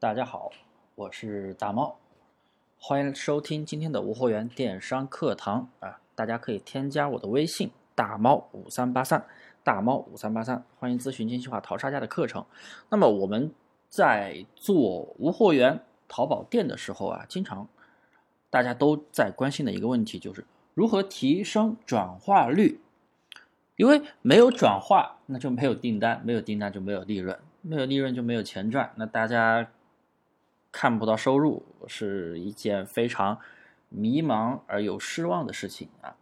大家好，我是大猫，欢迎收听今天的无货源电商课堂啊！大家可以添加我的微信大猫五三八三，大猫五三八三，欢迎咨询精细化淘差价的课程。那么我们在做无货源淘宝店的时候啊，经常大家都在关心的一个问题就是如何提升转化率。因为没有转化，那就没有订单，没有订单就没有利润，没有利润就没有钱赚，那大家看不到收入是一件非常迷茫而又失望的事情啊。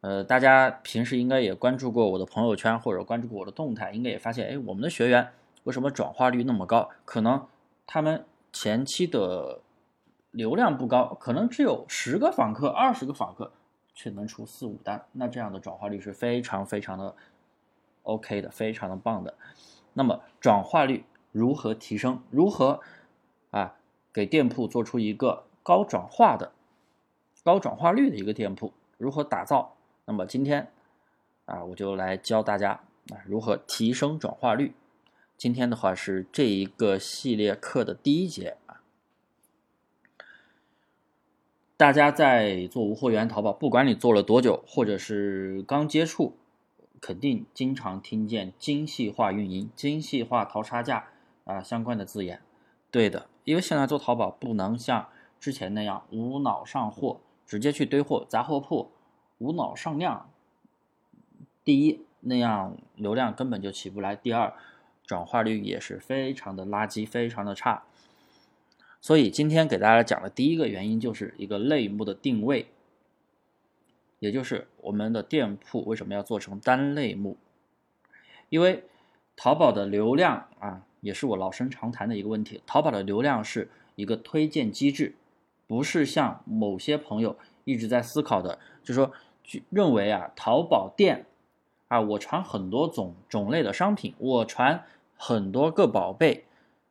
呃，大家平时应该也关注过我的朋友圈或者关注过我的动态，应该也发现，哎，我们的学员为什么转化率那么高？可能他们前期的流量不高，可能只有十个访客、二十个访客。却能出四五单，那这样的转化率是非常非常的 OK 的，非常的棒的。那么转化率如何提升？如何啊给店铺做出一个高转化的、高转化率的一个店铺？如何打造？那么今天啊我就来教大家啊如何提升转化率。今天的话是这一个系列课的第一节啊。大家在做无货源淘宝，不管你做了多久，或者是刚接触，肯定经常听见精细化运营、精细化淘差价啊相关的字眼。对的，因为现在做淘宝不能像之前那样无脑上货，直接去堆货，杂货铺无脑上量。第一，那样流量根本就起不来；第二，转化率也是非常的垃圾，非常的差。所以今天给大家讲的第一个原因就是一个类目的定位，也就是我们的店铺为什么要做成单类目？因为淘宝的流量啊，也是我老生常谈的一个问题。淘宝的流量是一个推荐机制，不是像某些朋友一直在思考的，就说认为啊，淘宝店啊，我传很多种种类的商品，我传很多个宝贝。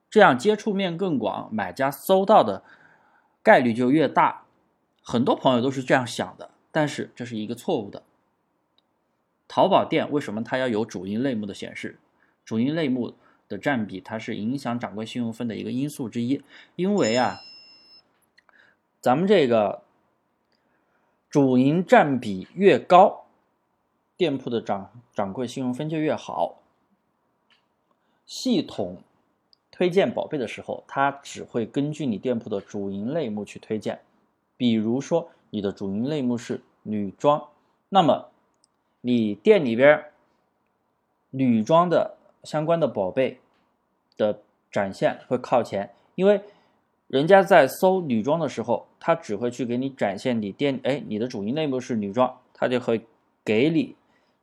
这样接触面更广，买家搜到的概率就越大。很多朋友都是这样想的，但是这是一个错误的。淘宝店为什么它要有主营类目的显示？主营类目的占比，它是影响掌柜信用分的一个因素之一。因为啊，咱们这个主营占比越高，店铺的掌掌柜信用分就越好。系统。推荐宝贝的时候，它只会根据你店铺的主营类目去推荐。比如说，你的主营类目是女装，那么你店里边女装的相关的宝贝的展现会靠前，因为人家在搜女装的时候，他只会去给你展现你店，哎，你的主营类目是女装，他就会给你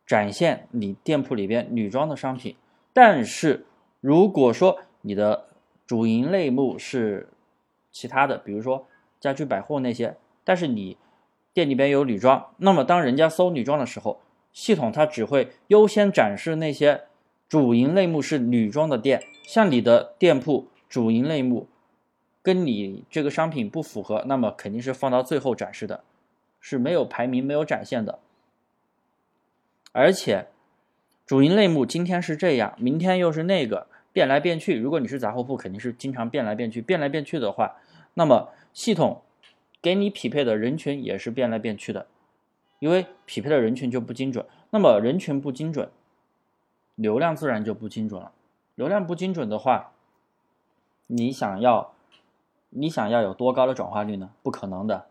展现你店铺里边女装的商品。但是如果说你的主营类目是其他的，比如说家居百货那些，但是你店里边有女装，那么当人家搜女装的时候，系统它只会优先展示那些主营类目是女装的店。像你的店铺主营类目跟你这个商品不符合，那么肯定是放到最后展示的，是没有排名、没有展现的。而且主营类目今天是这样，明天又是那个。变来变去，如果你是杂货铺，肯定是经常变来变去。变来变去的话，那么系统给你匹配的人群也是变来变去的，因为匹配的人群就不精准。那么人群不精准，流量自然就不精准了。流量不精准的话，你想要你想要有多高的转化率呢？不可能的。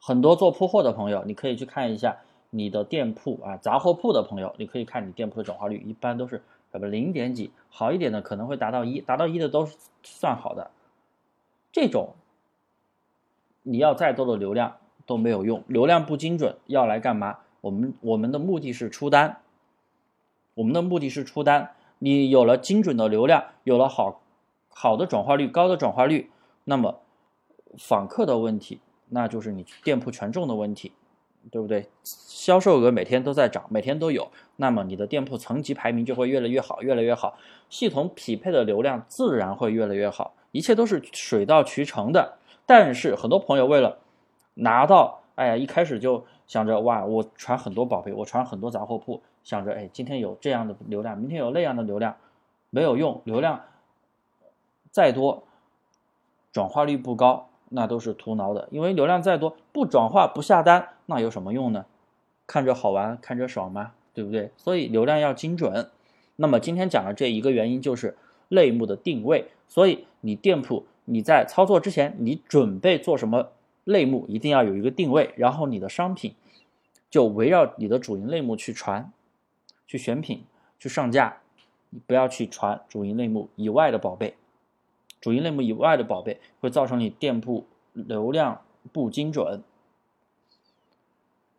很多做铺货的朋友，你可以去看一下你的店铺啊，杂货铺的朋友，你可以看你店铺的转化率，一般都是。什么零点几好一点的可能会达到一，达到一的都是算好的。这种你要再多的流量都没有用，流量不精准要来干嘛？我们我们的目的是出单，我们的目的是出单。你有了精准的流量，有了好好的转化率、高的转化率，那么访客的问题，那就是你店铺权重的问题。对不对？销售额每天都在涨，每天都有，那么你的店铺层级排名就会越来越好，越来越好。系统匹配的流量自然会越来越好，一切都是水到渠成的。但是很多朋友为了拿到，哎呀，一开始就想着哇，我传很多宝贝，我传很多杂货铺，想着哎，今天有这样的流量，明天有那样的流量，没有用，流量再多，转化率不高，那都是徒劳的。因为流量再多，不转化不下单，那有什么用呢？看着好玩，看着爽吗？对不对？所以流量要精准。那么今天讲的这一个原因就是类目的定位。所以你店铺你在操作之前，你准备做什么类目，一定要有一个定位，然后你的商品就围绕你的主营类目去传、去选品、去上架。你不要去传主营类目以外的宝贝，主营类目以外的宝贝会造成你店铺流量不精准。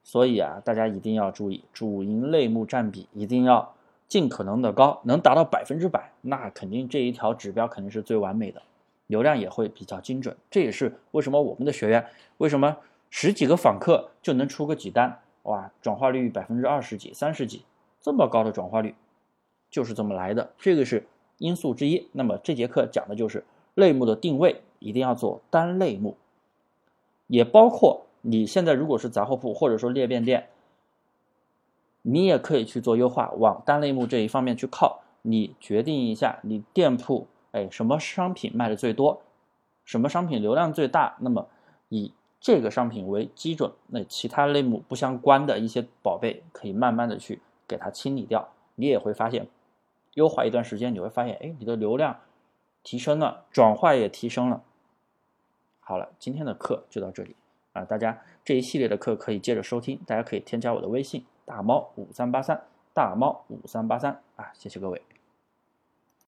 所以啊，大家一定要注意，主营类目占比一定要尽可能的高，能达到百分之百，那肯定这一条指标肯定是最完美的，流量也会比较精准。这也是为什么我们的学员为什么十几个访客就能出个几单，哇，转化率百分之二十几、三十几，这么高的转化率。就是这么来的，这个是因素之一。那么这节课讲的就是类目的定位，一定要做单类目，也包括你现在如果是杂货铺或者说裂变店，你也可以去做优化，往单类目这一方面去靠。你决定一下你店铺哎什么商品卖的最多，什么商品流量最大，那么以这个商品为基准，那其他类目不相关的一些宝贝可以慢慢的去给它清理掉。你也会发现，优化一段时间，你会发现，哎，你的流量提升了，转化也提升了。好了，今天的课就到这里啊，大家这一系列的课可以接着收听，大家可以添加我的微信大猫五三八三大猫五三八三啊，谢谢各位。